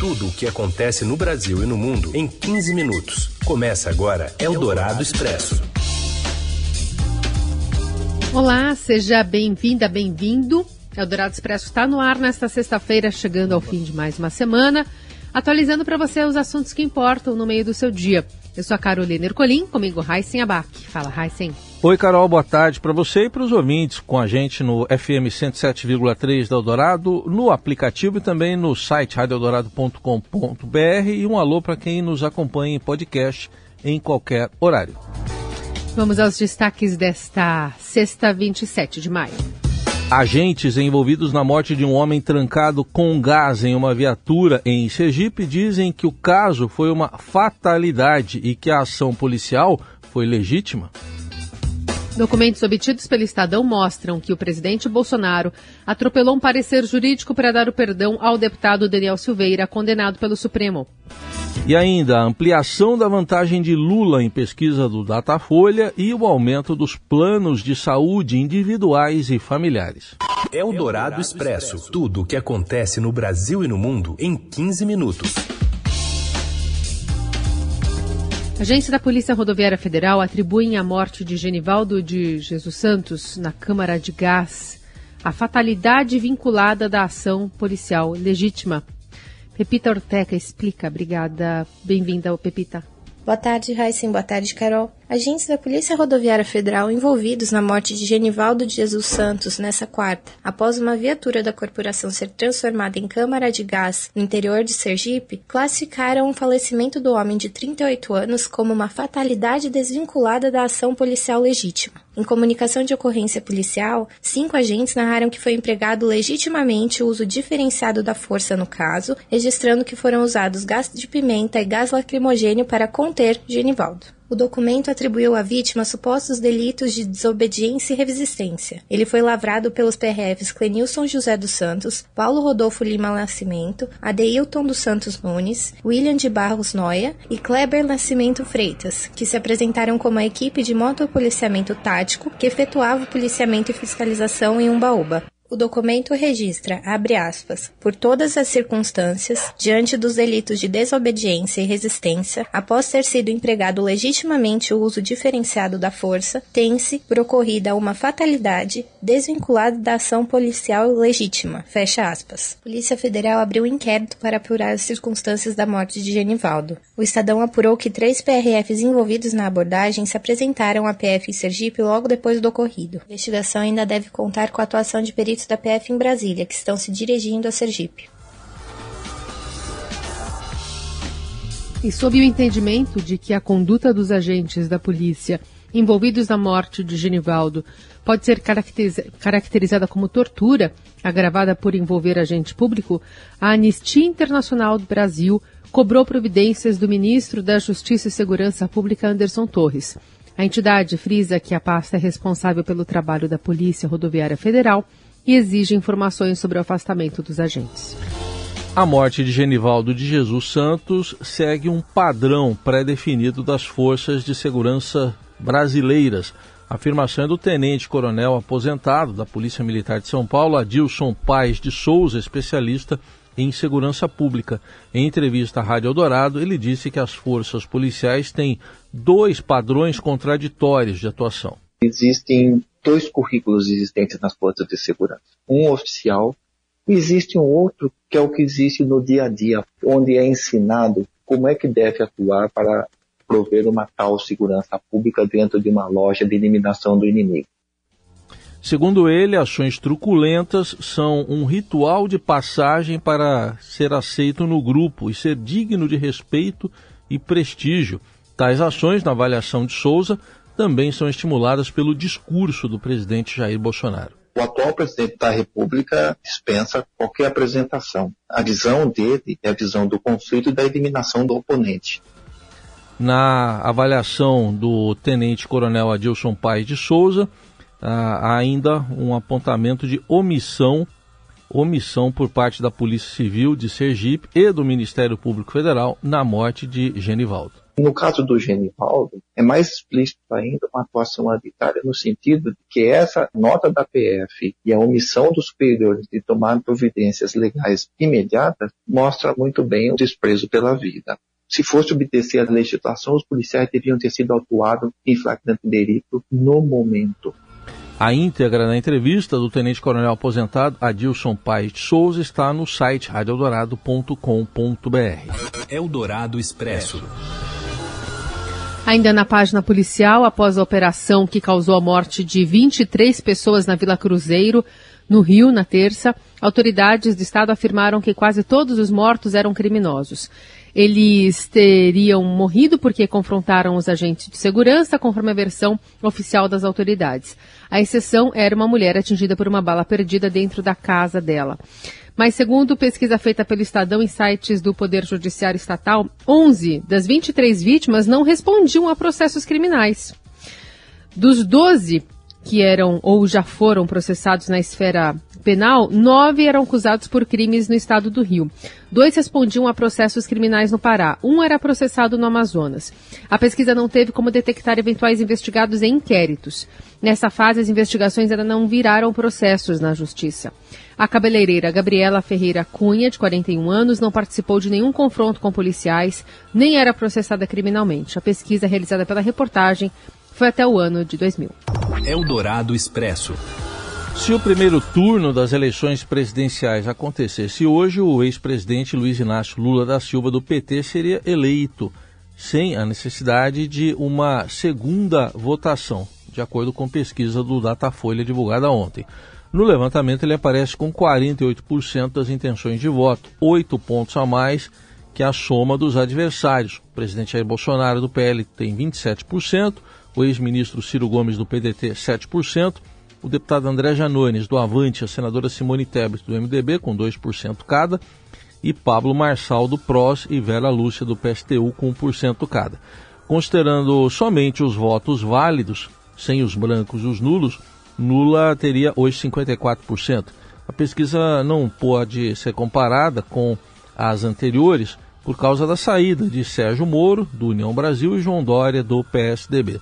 Tudo o que acontece no Brasil e no mundo em 15 minutos. Começa agora Eldorado Expresso. Olá, seja bem-vinda, bem-vindo. Eldorado Expresso está no ar nesta sexta-feira, chegando ao fim de mais uma semana, atualizando para você os assuntos que importam no meio do seu dia. Eu sou a Carolina Ercolim, comigo Raíssen Abac. Fala, Raíssen. Oi, Carol, boa tarde para você e para os ouvintes com a gente no FM 107,3 da Eldorado, no aplicativo e também no site radioeldorado.com.br e um alô para quem nos acompanha em podcast em qualquer horário. Vamos aos destaques desta sexta, 27 de maio. Agentes envolvidos na morte de um homem trancado com gás em uma viatura em Sergipe dizem que o caso foi uma fatalidade e que a ação policial foi legítima. Documentos obtidos pelo Estadão mostram que o presidente Bolsonaro atropelou um parecer jurídico para dar o perdão ao deputado Daniel Silveira, condenado pelo Supremo. E ainda a ampliação da vantagem de Lula em pesquisa do Datafolha e o aumento dos planos de saúde individuais e familiares. É o Dourado Expresso. Tudo o que acontece no Brasil e no mundo em 15 minutos. Agência da Polícia Rodoviária Federal atribuem a morte de Genivaldo de Jesus Santos na Câmara de Gás a fatalidade vinculada da ação policial legítima Pepita Orteca explica. Obrigada. Bem-vinda, Pepita. Boa tarde, Raíssen. Boa tarde, Carol. Agentes da Polícia Rodoviária Federal envolvidos na morte de Genivaldo de Jesus Santos nessa quarta, após uma viatura da corporação ser transformada em câmara de gás no interior de Sergipe, classificaram o falecimento do homem de 38 anos como uma fatalidade desvinculada da ação policial legítima. Em comunicação de ocorrência policial, cinco agentes narraram que foi empregado legitimamente o uso diferenciado da força no caso, registrando que foram usados gás de pimenta e gás lacrimogênio para conter Genivaldo. O documento atribuiu à vítima supostos delitos de desobediência e resistência. Ele foi lavrado pelos PRFs Clenilson José dos Santos, Paulo Rodolfo Lima Nascimento, Adeilton dos Santos Nunes, William de Barros Noia e Kleber Nascimento Freitas, que se apresentaram como a equipe de motopoliciamento tático que efetuava o policiamento e fiscalização em Umbaúba. O documento registra, abre aspas, por todas as circunstâncias, diante dos delitos de desobediência e resistência, após ter sido empregado legitimamente o uso diferenciado da força, tem-se por ocorrida uma fatalidade desvinculada da ação policial legítima. Fecha aspas. Polícia Federal abriu inquérito para apurar as circunstâncias da morte de Genivaldo. O Estadão apurou que três PRFs envolvidos na abordagem se apresentaram à PF em Sergipe logo depois do ocorrido. A investigação ainda deve contar com a atuação de peritos da PF em Brasília, que estão se dirigindo a Sergipe. E sob o entendimento de que a conduta dos agentes da polícia envolvidos na morte de Genivaldo pode ser caracteriza caracterizada como tortura, agravada por envolver agente público, a Anistia Internacional do Brasil cobrou providências do ministro da Justiça e Segurança Pública, Anderson Torres. A entidade frisa que a pasta é responsável pelo trabalho da Polícia Rodoviária Federal e exige informações sobre o afastamento dos agentes. A morte de Genivaldo de Jesus Santos segue um padrão pré-definido das forças de segurança brasileiras. A afirmação é do tenente-coronel aposentado da Polícia Militar de São Paulo, Adilson Paes de Souza, especialista em segurança pública. Em entrevista à Rádio Eldorado, ele disse que as forças policiais têm dois padrões contraditórios de atuação. Existem dois currículos existentes nas forças de segurança. Um oficial, existe um outro que é o que existe no dia a dia, onde é ensinado como é que deve atuar para prover uma tal segurança pública dentro de uma loja de eliminação do inimigo. Segundo ele, ações truculentas são um ritual de passagem para ser aceito no grupo e ser digno de respeito e prestígio. Tais ações, na avaliação de Souza, também são estimuladas pelo discurso do presidente Jair Bolsonaro. O atual presidente da República dispensa qualquer apresentação. A visão dele é a visão do conflito e da eliminação do oponente. Na avaliação do tenente-coronel Adilson Paes de Souza, há ainda um apontamento de omissão, omissão por parte da Polícia Civil de Sergipe e do Ministério Público Federal na morte de Genivaldo. No caso do Genivaldo, é mais explícito ainda uma atuação arbitrária no sentido de que essa nota da PF e a omissão dos superiores de tomar providências legais imediatas mostra muito bem o desprezo pela vida. Se fosse obedecer a legislação, os policiais teriam ter sido atuados em flagrante delito no momento. A íntegra da entrevista do tenente-coronel aposentado Adilson Paes de Souza está no site radioeldorado.com.br. Eldorado Expresso. Ainda na página policial, após a operação que causou a morte de 23 pessoas na Vila Cruzeiro, no Rio, na terça, autoridades do Estado afirmaram que quase todos os mortos eram criminosos. Eles teriam morrido porque confrontaram os agentes de segurança, conforme a versão oficial das autoridades. A exceção era uma mulher atingida por uma bala perdida dentro da casa dela. Mas, segundo pesquisa feita pelo Estadão em sites do Poder Judiciário Estatal, 11 das 23 vítimas não respondiam a processos criminais. Dos 12 que eram ou já foram processados na esfera penal, nove eram acusados por crimes no estado do Rio. Dois respondiam a processos criminais no Pará. Um era processado no Amazonas. A pesquisa não teve como detectar eventuais investigados em inquéritos. Nessa fase, as investigações ainda não viraram processos na Justiça. A cabeleireira Gabriela Ferreira Cunha, de 41 anos, não participou de nenhum confronto com policiais, nem era processada criminalmente. A pesquisa realizada pela reportagem foi até o ano de 2000. Eldorado Expresso. Se o primeiro turno das eleições presidenciais acontecesse hoje, o ex-presidente Luiz Inácio Lula da Silva do PT seria eleito, sem a necessidade de uma segunda votação, de acordo com pesquisa do Datafolha divulgada ontem. No levantamento, ele aparece com 48% das intenções de voto, oito pontos a mais que a soma dos adversários. O presidente Jair Bolsonaro do PL tem 27%, o ex-ministro Ciro Gomes do PDT 7%, o deputado André Janones do Avante, a senadora Simone Tebet do MDB com 2% cada, e Pablo Marçal do PROS e Vera Lúcia do PSTU com 1% cada. Considerando somente os votos válidos, sem os brancos e os nulos, Lula teria hoje 54%. A pesquisa não pode ser comparada com as anteriores por causa da saída de Sérgio Moro, do União Brasil, e João Dória, do PSDB.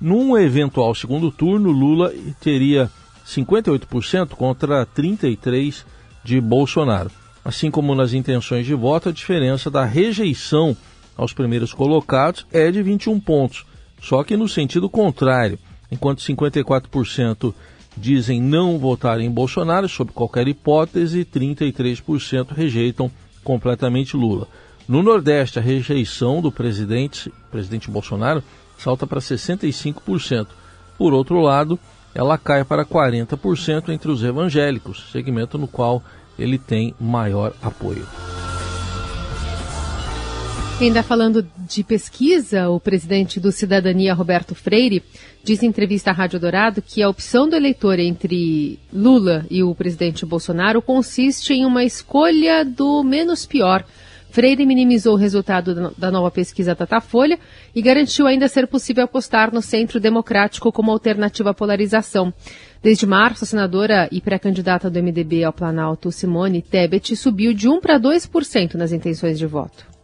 Num eventual segundo turno, Lula teria 58% contra 33% de Bolsonaro. Assim como nas intenções de voto, a diferença da rejeição aos primeiros colocados é de 21 pontos, só que no sentido contrário. Enquanto 54% dizem não votar em Bolsonaro sob qualquer hipótese, 33% rejeitam completamente Lula. No Nordeste, a rejeição do presidente, presidente Bolsonaro salta para 65%. Por outro lado, ela cai para 40% entre os evangélicos, segmento no qual ele tem maior apoio. Ainda falando de pesquisa, o presidente do Cidadania, Roberto Freire, diz em entrevista à Rádio Dourado que a opção do eleitor entre Lula e o presidente Bolsonaro consiste em uma escolha do menos pior Freire minimizou o resultado da nova pesquisa Datafolha e garantiu ainda ser possível apostar no centro democrático como alternativa à polarização. Desde março, a senadora e pré-candidata do MDB ao Planalto, Simone Tebet, subiu de 1 para 2% nas intenções de voto.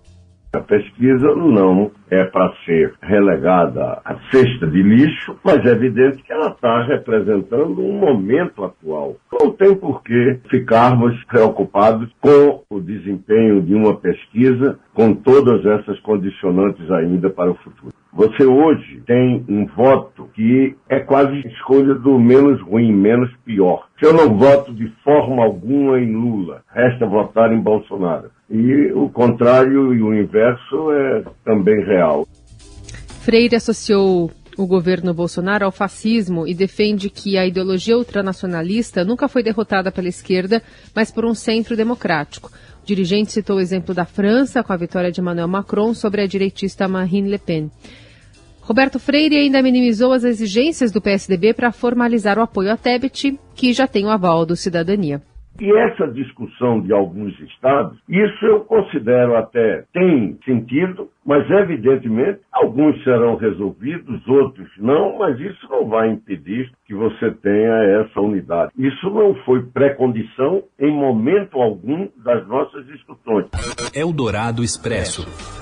A pesquisa não é para ser relegada à cesta de lixo, mas é evidente que ela está representando um momento atual. Não tem por que ficarmos preocupados com o desempenho de uma pesquisa com todas essas condicionantes ainda para o futuro. Você hoje tem um voto que é quase escolha do menos ruim, menos pior. Se eu não voto de forma alguma em Lula, resta votar em Bolsonaro. E o contrário e o inverso é também real. Freire associou o governo Bolsonaro ao fascismo e defende que a ideologia ultranacionalista nunca foi derrotada pela esquerda, mas por um centro democrático. O dirigente citou o exemplo da França, com a vitória de Emmanuel Macron sobre a direitista Marine Le Pen. Roberto Freire ainda minimizou as exigências do PSDB para formalizar o apoio a Tebet, que já tem o aval do Cidadania. E essa discussão de alguns estados, isso eu considero até tem sentido, mas evidentemente alguns serão resolvidos, outros não, mas isso não vai impedir que você tenha essa unidade. Isso não foi pré-condição em momento algum das nossas discussões. Eldorado Expresso.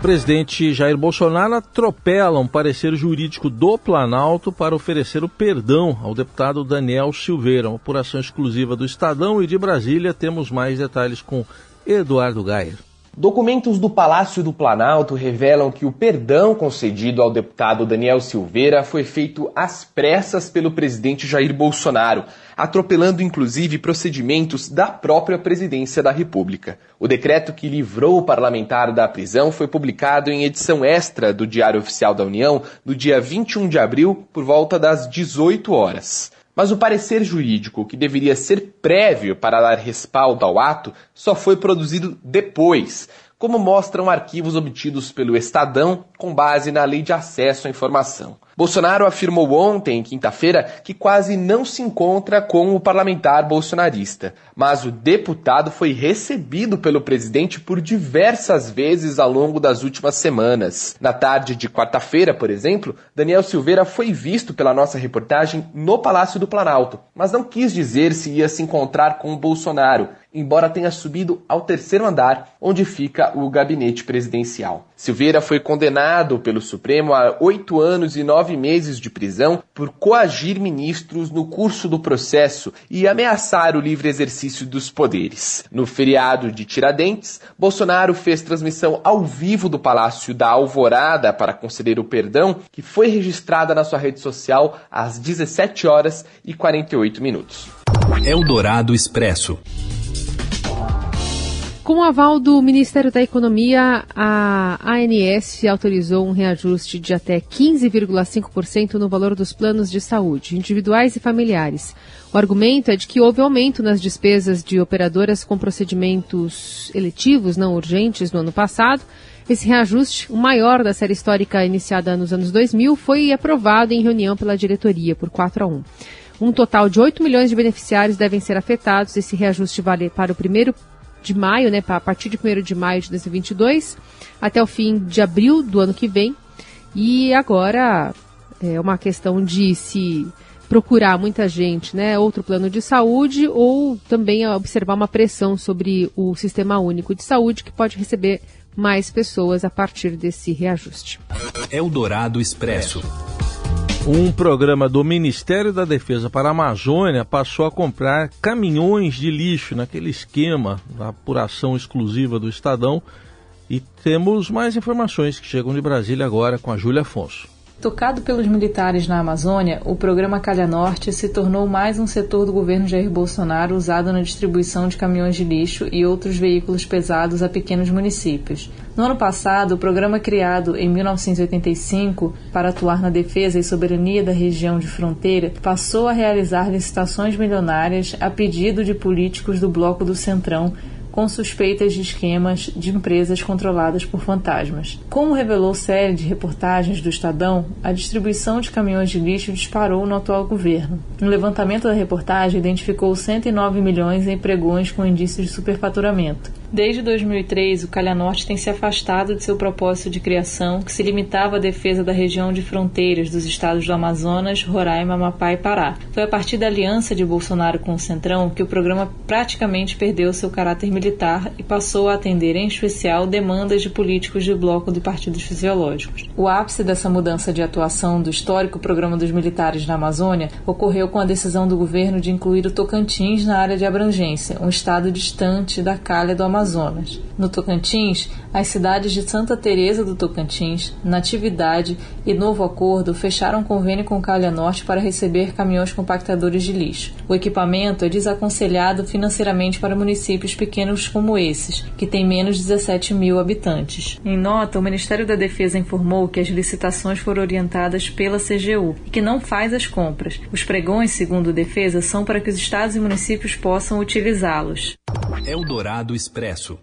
Presidente Jair Bolsonaro atropela um parecer jurídico do Planalto para oferecer o perdão ao deputado Daniel Silveira. Uma apuração exclusiva do Estadão e de Brasília. Temos mais detalhes com Eduardo Gaia. Documentos do Palácio do Planalto revelam que o perdão concedido ao deputado Daniel Silveira foi feito às pressas pelo presidente Jair Bolsonaro, atropelando inclusive procedimentos da própria presidência da República. O decreto que livrou o parlamentar da prisão foi publicado em edição extra do Diário Oficial da União no dia 21 de abril, por volta das 18 horas. Mas o parecer jurídico, que deveria ser prévio para dar respaldo ao ato, só foi produzido depois, como mostram arquivos obtidos pelo Estadão com base na Lei de Acesso à Informação. Bolsonaro afirmou ontem, quinta-feira, que quase não se encontra com o parlamentar bolsonarista, mas o deputado foi recebido pelo presidente por diversas vezes ao longo das últimas semanas. Na tarde de quarta-feira, por exemplo, Daniel Silveira foi visto pela nossa reportagem no Palácio do Planalto, mas não quis dizer se ia se encontrar com o Bolsonaro, embora tenha subido ao terceiro andar, onde fica o gabinete presidencial. Silveira foi condenado pelo Supremo a oito anos e nove meses de prisão por coagir ministros no curso do processo e ameaçar o livre exercício dos poderes. No feriado de Tiradentes, Bolsonaro fez transmissão ao vivo do Palácio da Alvorada para conceder o perdão, que foi registrada na sua rede social às 17 horas e 48 minutos. Eldorado Expresso. Com o aval do Ministério da Economia, a ANS autorizou um reajuste de até 15,5% no valor dos planos de saúde, individuais e familiares. O argumento é de que houve aumento nas despesas de operadoras com procedimentos eletivos não urgentes no ano passado. Esse reajuste, o maior da série histórica iniciada nos anos 2000, foi aprovado em reunião pela diretoria por 4 a 1. Um total de 8 milhões de beneficiários devem ser afetados. Esse reajuste vale para o primeiro de maio, né, a partir de 1 de maio de 2022 até o fim de abril do ano que vem. E agora é uma questão de se procurar muita gente, né, outro plano de saúde ou também observar uma pressão sobre o Sistema Único de Saúde que pode receber mais pessoas a partir desse reajuste. Eldorado Expresso. Um programa do Ministério da Defesa para a Amazônia passou a comprar caminhões de lixo naquele esquema da apuração exclusiva do Estadão. E temos mais informações que chegam de Brasília agora com a Júlia Afonso. Tocado pelos militares na Amazônia, o programa Calha Norte se tornou mais um setor do governo Jair Bolsonaro usado na distribuição de caminhões de lixo e outros veículos pesados a pequenos municípios. No ano passado, o programa criado em 1985 para atuar na defesa e soberania da região de fronteira passou a realizar licitações milionárias a pedido de políticos do Bloco do Centrão com suspeitas de esquemas de empresas controladas por fantasmas. Como revelou série de reportagens do Estadão, a distribuição de caminhões de lixo disparou no atual governo. Um levantamento da reportagem identificou 109 milhões em pregões com indícios de superfaturamento. Desde 2003, o Calha Norte tem se afastado de seu propósito de criação, que se limitava à defesa da região de fronteiras dos estados do Amazonas, Roraima, Amapá e Pará. Foi a partir da aliança de Bolsonaro com o Centrão que o programa praticamente perdeu seu caráter militar e passou a atender, em especial, demandas de políticos de bloco de partidos fisiológicos. O ápice dessa mudança de atuação do histórico programa dos militares na Amazônia ocorreu com a decisão do governo de incluir o Tocantins na área de abrangência, um estado distante da calha do Amazonas Amazonas. No Tocantins, as cidades de Santa Teresa do Tocantins, Natividade e Novo Acordo fecharam convênio com Calha Norte para receber caminhões compactadores de lixo. O equipamento é desaconselhado financeiramente para municípios pequenos como esses, que têm menos de 17 mil habitantes. Em nota, o Ministério da Defesa informou que as licitações foram orientadas pela CGU e que não faz as compras. Os pregões, segundo a Defesa, são para que os estados e municípios possam utilizá-los. Eldorado Expresso.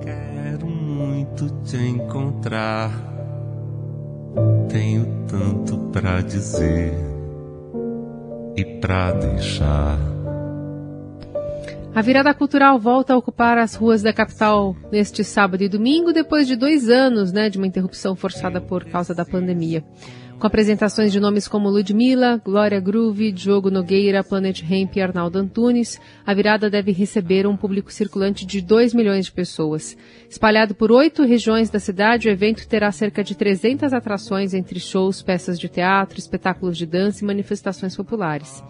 Quero muito te encontrar. Tenho tanto para dizer e para deixar. A virada cultural volta a ocupar as ruas da capital neste sábado e domingo, depois de dois anos né, de uma interrupção forçada por causa da pandemia. Com apresentações de nomes como Ludmilla, Glória Groove, Diogo Nogueira, Planet Hemp e Arnaldo Antunes, a virada deve receber um público circulante de 2 milhões de pessoas. Espalhado por oito regiões da cidade, o evento terá cerca de 300 atrações entre shows, peças de teatro, espetáculos de dança e manifestações populares.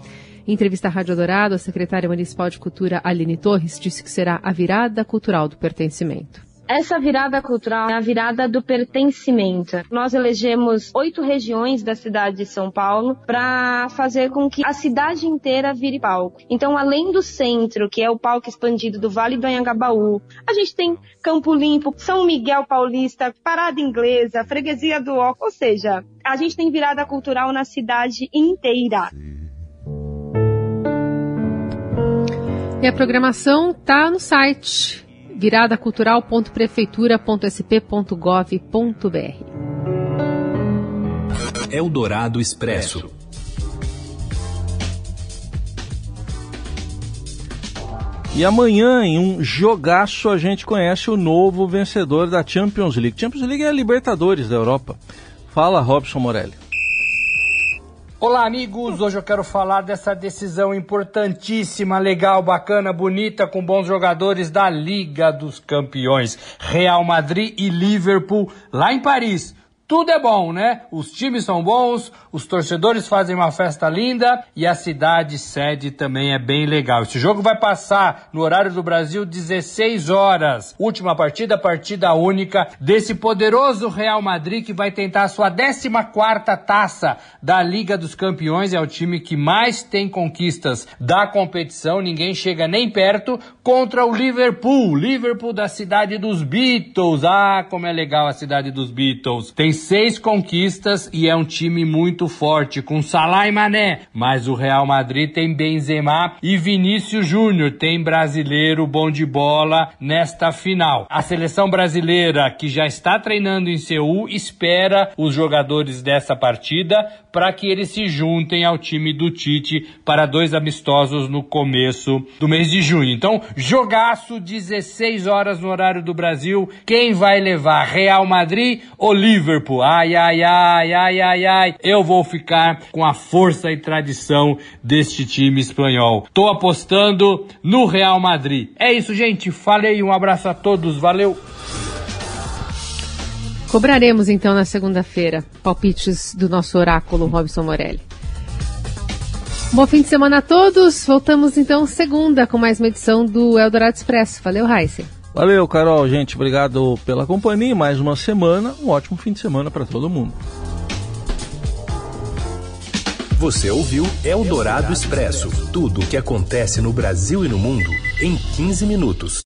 Em entrevista à Rádio Dourado, a secretária municipal de Cultura, Aline Torres, disse que será a virada cultural do pertencimento. Essa virada cultural é a virada do pertencimento. Nós elegemos oito regiões da cidade de São Paulo para fazer com que a cidade inteira vire palco. Então, além do centro, que é o palco expandido do Vale do Anhangabaú, a gente tem Campo Limpo, São Miguel Paulista, Parada Inglesa, Freguesia do Oco, ou seja, a gente tem virada cultural na cidade inteira. E a programação está no site viradacultural.prefeitura.sp.gov.br. Eldorado Expresso. E amanhã, em um jogaço, a gente conhece o novo vencedor da Champions League. Champions League é a Libertadores da Europa. Fala, Robson Morelli. Olá, amigos! Hoje eu quero falar dessa decisão importantíssima, legal, bacana, bonita, com bons jogadores da Liga dos Campeões. Real Madrid e Liverpool, lá em Paris tudo é bom, né? Os times são bons, os torcedores fazem uma festa linda e a cidade sede também é bem legal. Esse jogo vai passar no horário do Brasil 16 horas. Última partida, partida única desse poderoso Real Madrid que vai tentar a sua 14 taça da Liga dos Campeões. É o time que mais tem conquistas da competição. Ninguém chega nem perto contra o Liverpool. Liverpool da cidade dos Beatles. Ah, como é legal a cidade dos Beatles. Tem seis conquistas e é um time muito forte, com Salah e Mané. Mas o Real Madrid tem Benzema e Vinícius Júnior, tem brasileiro bom de bola nesta final. A seleção brasileira, que já está treinando em Seul, espera os jogadores dessa partida para que eles se juntem ao time do Tite para dois amistosos no começo do mês de junho. Então, jogaço 16 horas no horário do Brasil. Quem vai levar Real Madrid ou Liverpool? Ai, ai, ai, ai, ai, ai. Eu vou ficar com a força e tradição deste time espanhol. Tô apostando no Real Madrid. É isso, gente. Falei, um abraço a todos. Valeu. Cobraremos então na segunda-feira palpites do nosso oráculo Robson Morelli. Bom fim de semana a todos. Voltamos então segunda com mais uma edição do Eldorado Expresso. Valeu, Raíssa. Valeu, Carol. Gente, obrigado pela companhia. Mais uma semana. Um ótimo fim de semana para todo mundo. Você ouviu Eldorado Expresso tudo o que acontece no Brasil e no mundo em 15 minutos.